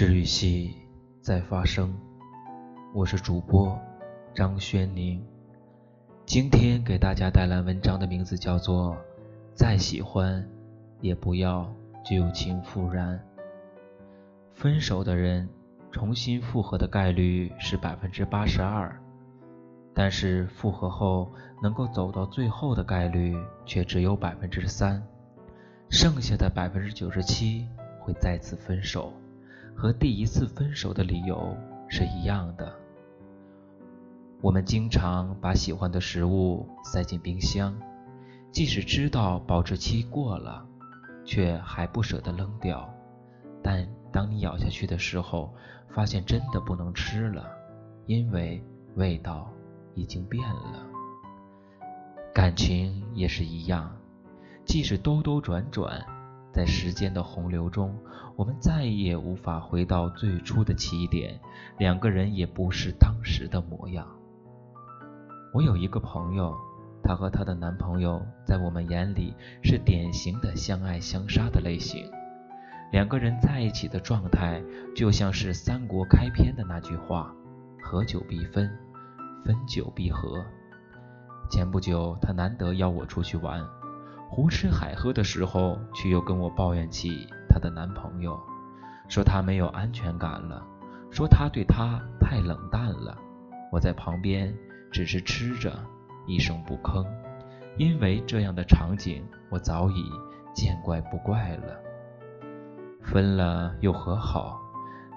治愈系在发生，我是主播张轩宁。今天给大家带来文章的名字叫做《再喜欢也不要旧情复燃》。分手的人重新复合的概率是百分之八十二，但是复合后能够走到最后的概率却只有百分之三，剩下的百分之九十七会再次分手。和第一次分手的理由是一样的。我们经常把喜欢的食物塞进冰箱，即使知道保质期过了，却还不舍得扔掉。但当你咬下去的时候，发现真的不能吃了，因为味道已经变了。感情也是一样，即使兜兜转转。在时间的洪流中，我们再也无法回到最初的起点，两个人也不是当时的模样。我有一个朋友，她和她的男朋友在我们眼里是典型的相爱相杀的类型，两个人在一起的状态就像是三国开篇的那句话：“合久必分，分久必合。”前不久，她难得邀我出去玩。胡吃海喝的时候，却又跟我抱怨起她的男朋友，说他没有安全感了，说他对她太冷淡了。我在旁边只是吃着，一声不吭，因为这样的场景我早已见怪不怪了。分了又和好，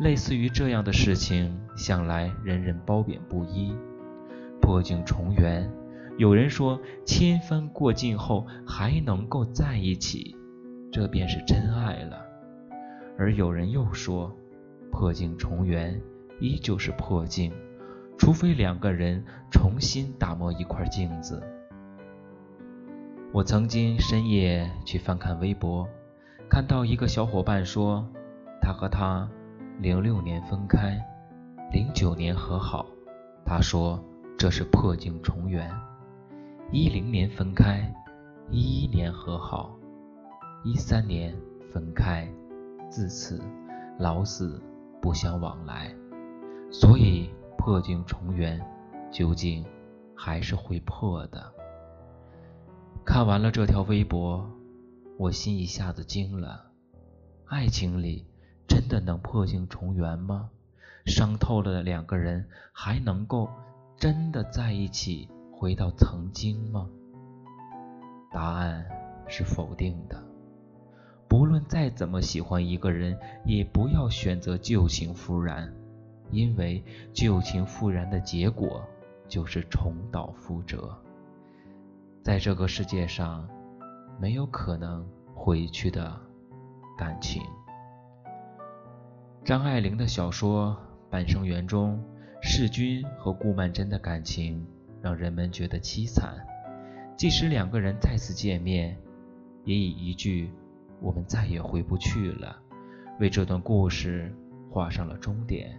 类似于这样的事情，向来人人褒贬不一。破镜重圆。有人说，千帆过尽后还能够在一起，这便是真爱了；而有人又说，破镜重圆依旧是破镜，除非两个人重新打磨一块镜子。我曾经深夜去翻看微博，看到一个小伙伴说，他和他零六年分开，零九年和好，他说这是破镜重圆。一零年分开，一一年和好，一三年分开，自此老死不相往来。所以破镜重圆，究竟还是会破的。看完了这条微博，我心一下子惊了。爱情里真的能破镜重圆吗？伤透了的两个人还能够真的在一起？回到曾经吗？答案是否定的。不论再怎么喜欢一个人，也不要选择旧情复燃，因为旧情复燃的结果就是重蹈覆辙。在这个世界上，没有可能回去的感情。张爱玲的小说《半生缘》中，世钧和顾曼桢的感情。让人们觉得凄惨，即使两个人再次见面，也以一句“我们再也回不去了”为这段故事画上了终点。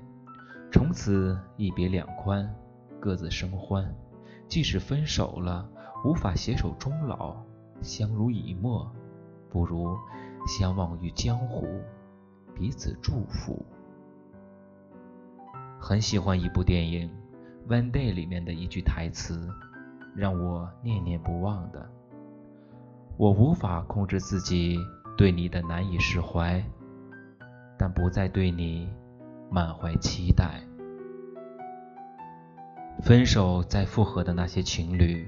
从此一别两宽，各自生欢。即使分手了，无法携手终老，相濡以沫，不如相忘于江湖，彼此祝福。很喜欢一部电影。One Day 里面的一句台词，让我念念不忘的。我无法控制自己对你的难以释怀，但不再对你满怀期待。分手再复合的那些情侣，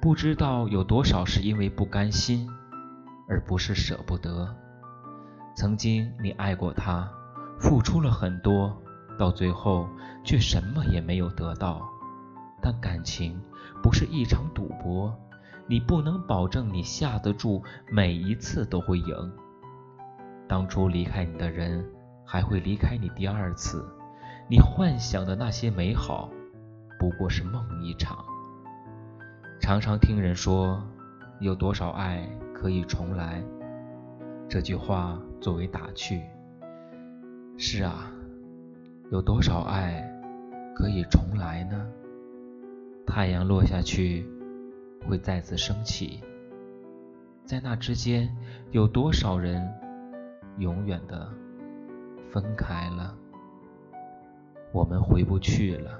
不知道有多少是因为不甘心，而不是舍不得。曾经你爱过他，付出了很多。到最后却什么也没有得到，但感情不是一场赌博，你不能保证你下得注每一次都会赢。当初离开你的人还会离开你第二次，你幻想的那些美好不过是梦一场。常常听人说，有多少爱可以重来？这句话作为打趣。是啊。有多少爱可以重来呢？太阳落下去会再次升起，在那之间有多少人永远的分开了，我们回不去了。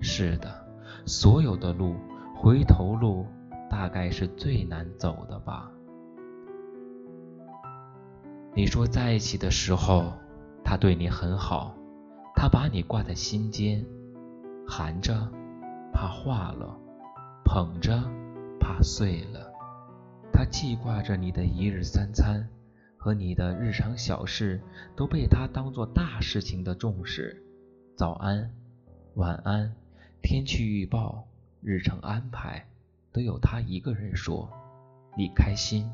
是的，所有的路，回头路大概是最难走的吧。你说在一起的时候，他对你很好，他把你挂在心间，含着怕化了，捧着怕碎了。他记挂着你的一日三餐和你的日常小事，都被他当做大事情的重视。早安，晚安，天气预报，日程安排，都有他一个人说。你开心。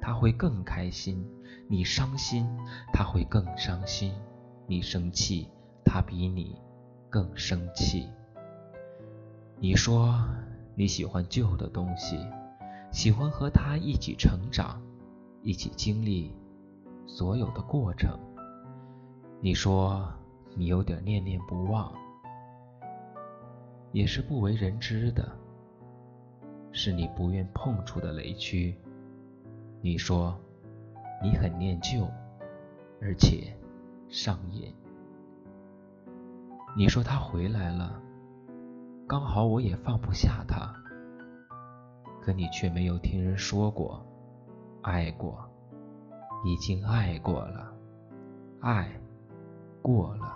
他会更开心，你伤心，他会更伤心；你生气，他比你更生气。你说你喜欢旧的东西，喜欢和他一起成长，一起经历所有的过程。你说你有点念念不忘，也是不为人知的，是你不愿碰触的雷区。你说你很念旧，而且上瘾。你说他回来了，刚好我也放不下他。可你却没有听人说过，爱过，已经爱过了，爱过了，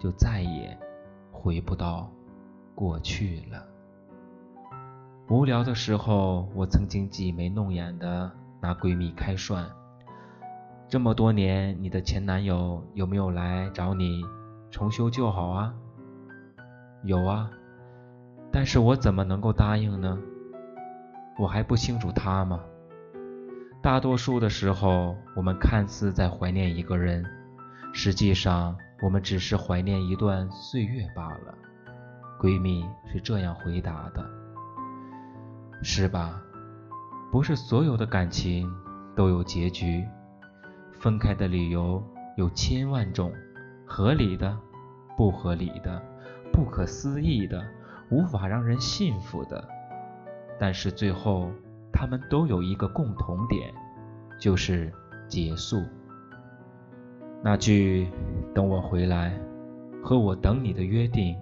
就再也回不到过去了。无聊的时候，我曾经挤眉弄眼的。拿闺蜜开涮，这么多年，你的前男友有没有来找你重修旧好啊？有啊，但是我怎么能够答应呢？我还不清楚他吗？大多数的时候，我们看似在怀念一个人，实际上我们只是怀念一段岁月罢了。闺蜜是这样回答的，是吧？不是所有的感情都有结局，分开的理由有千万种，合理的、不合理的、不可思议的、无法让人信服的，但是最后他们都有一个共同点，就是结束。那句“等我回来”和我等你的约定，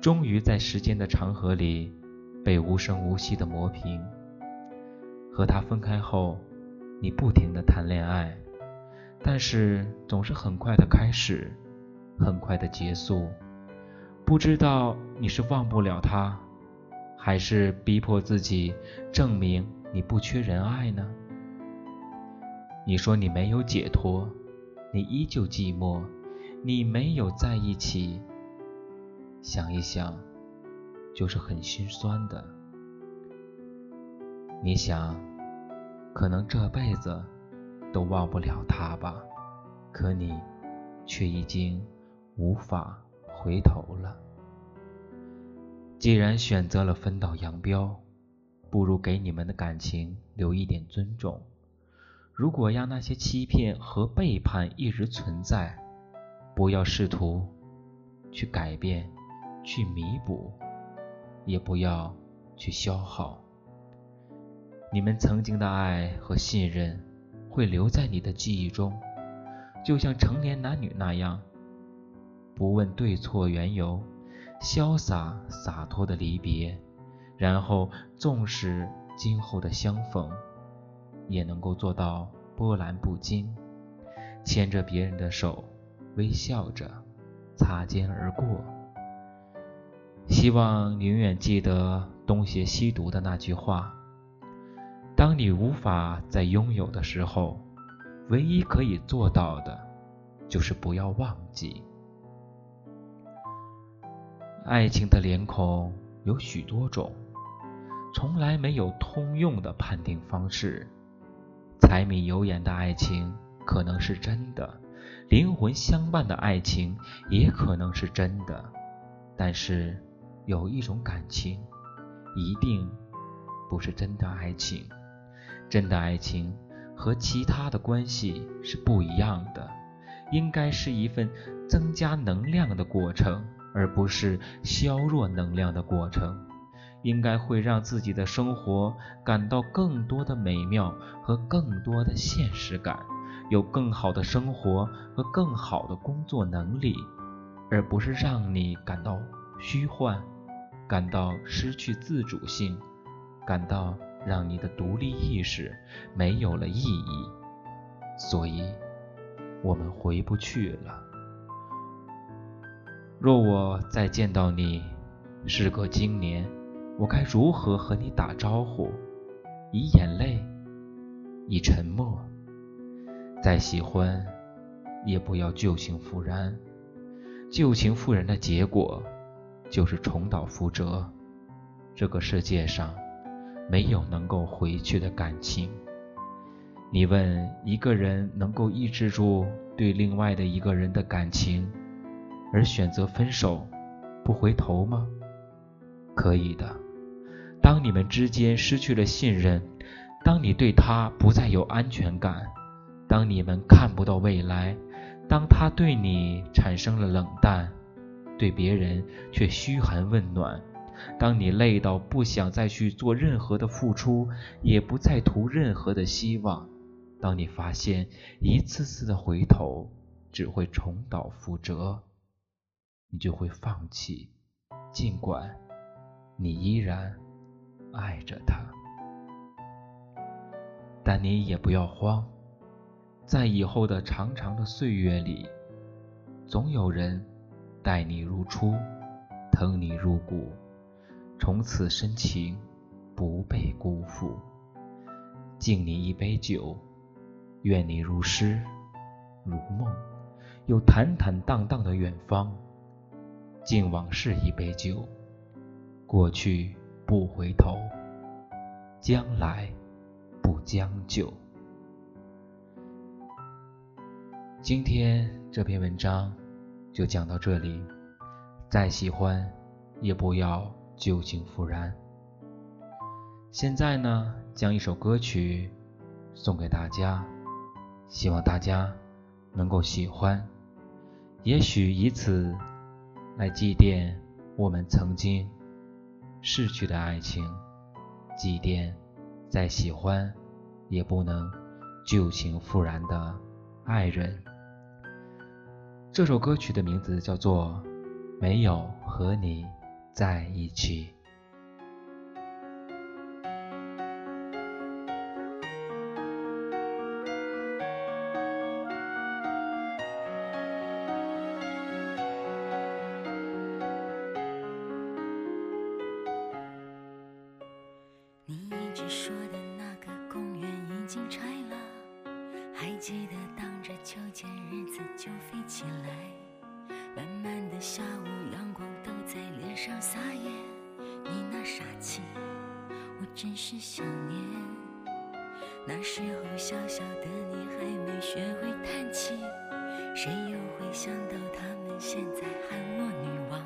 终于在时间的长河里被无声无息的磨平。和他分开后，你不停的谈恋爱，但是总是很快的开始，很快的结束。不知道你是忘不了他，还是逼迫自己证明你不缺人爱呢？你说你没有解脱，你依旧寂寞，你没有在一起。想一想，就是很心酸的。你想，可能这辈子都忘不了他吧？可你却已经无法回头了。既然选择了分道扬镳，不如给你们的感情留一点尊重。如果让那些欺骗和背叛一直存在，不要试图去改变、去弥补，也不要去消耗。你们曾经的爱和信任会留在你的记忆中，就像成年男女那样，不问对错缘由，潇洒洒脱的离别，然后纵使今后的相逢，也能够做到波澜不惊，牵着别人的手，微笑着擦肩而过。希望你永远记得东邪西毒的那句话。当你无法再拥有的时候，唯一可以做到的，就是不要忘记。爱情的脸孔有许多种，从来没有通用的判定方式。柴米油盐的爱情可能是真的，灵魂相伴的爱情也可能是真的，但是有一种感情，一定不是真的爱情。真的爱情和其他的关系是不一样的，应该是一份增加能量的过程，而不是削弱能量的过程。应该会让自己的生活感到更多的美妙和更多的现实感，有更好的生活和更好的工作能力，而不是让你感到虚幻，感到失去自主性，感到让你的独立意识没有了意义。所以，我们回不去了。若我再见到你，时隔今年，我该如何和你打招呼？以眼泪，以沉默。再喜欢，也不要旧情复燃。旧情复燃的结果，就是重蹈覆辙。这个世界上，没有能够回去的感情。你问一个人能够抑制住对另外的一个人的感情？而选择分手，不回头吗？可以的。当你们之间失去了信任，当你对他不再有安全感，当你们看不到未来，当他对你产生了冷淡，对别人却嘘寒问暖，当你累到不想再去做任何的付出，也不再图任何的希望，当你发现一次次的回头只会重蹈覆辙。你就会放弃，尽管你依然爱着他，但你也不要慌，在以后的长长的岁月里，总有人待你如初，疼你入骨，从此深情不被辜负。敬你一杯酒，愿你如诗如梦，有坦坦荡荡的远方。敬往事一杯酒，过去不回头，将来不将就。今天这篇文章就讲到这里，再喜欢也不要旧情复燃。现在呢，将一首歌曲送给大家，希望大家能够喜欢，也许以此。来祭奠我们曾经逝去的爱情，祭奠再喜欢也不能旧情复燃的爱人。这首歌曲的名字叫做《没有和你在一起》。拆了，还记得荡着秋千，日子就飞起来。慢慢的下午，阳光都在脸上撒野。你那傻气，我真是想念。那时候小小的你还没学会叹气，谁又会想到他们现在喊我女王？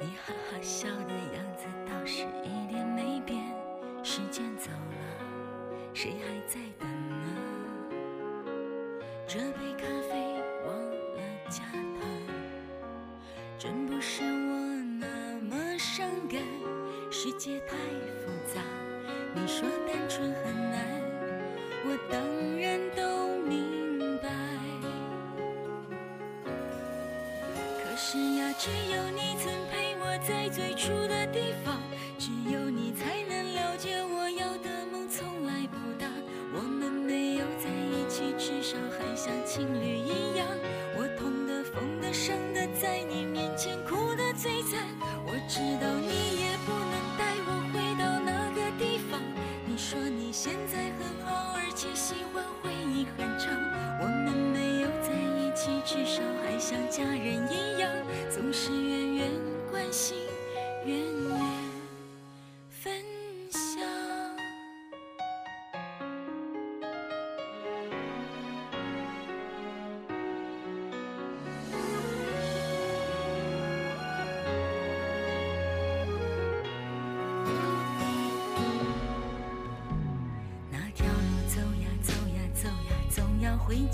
你哈哈笑的样子倒是一点没变。时间走了，谁还在等呢？这杯咖啡忘了加糖，真不是我那么伤感。世界太复杂，你说单纯很难，我当然都明白。可是呀，只有你曾陪我在最初的地方，只有你才能像情侣一样。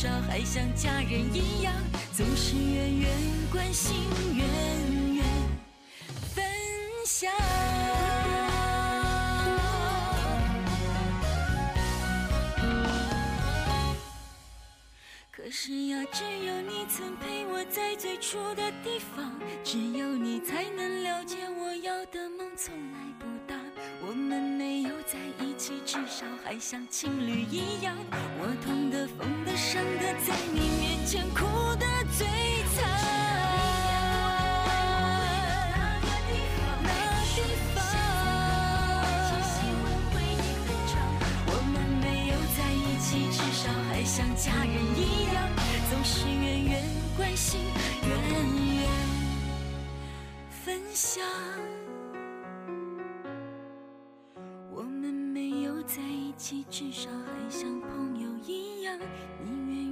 少还像家人一样，总是远远关心，远远分享。可是呀，只有你曾陪我在最初的地方，只有你才能了解我要的梦从来不。我们没有在一起，至少还像情侣一样。我痛的、疯的、伤的，在你面前哭得最惨。那地方，我们没有在一起，至少还像家人一样，总是远远关心，远远分享。在一起，至少还像朋友一样，你愿。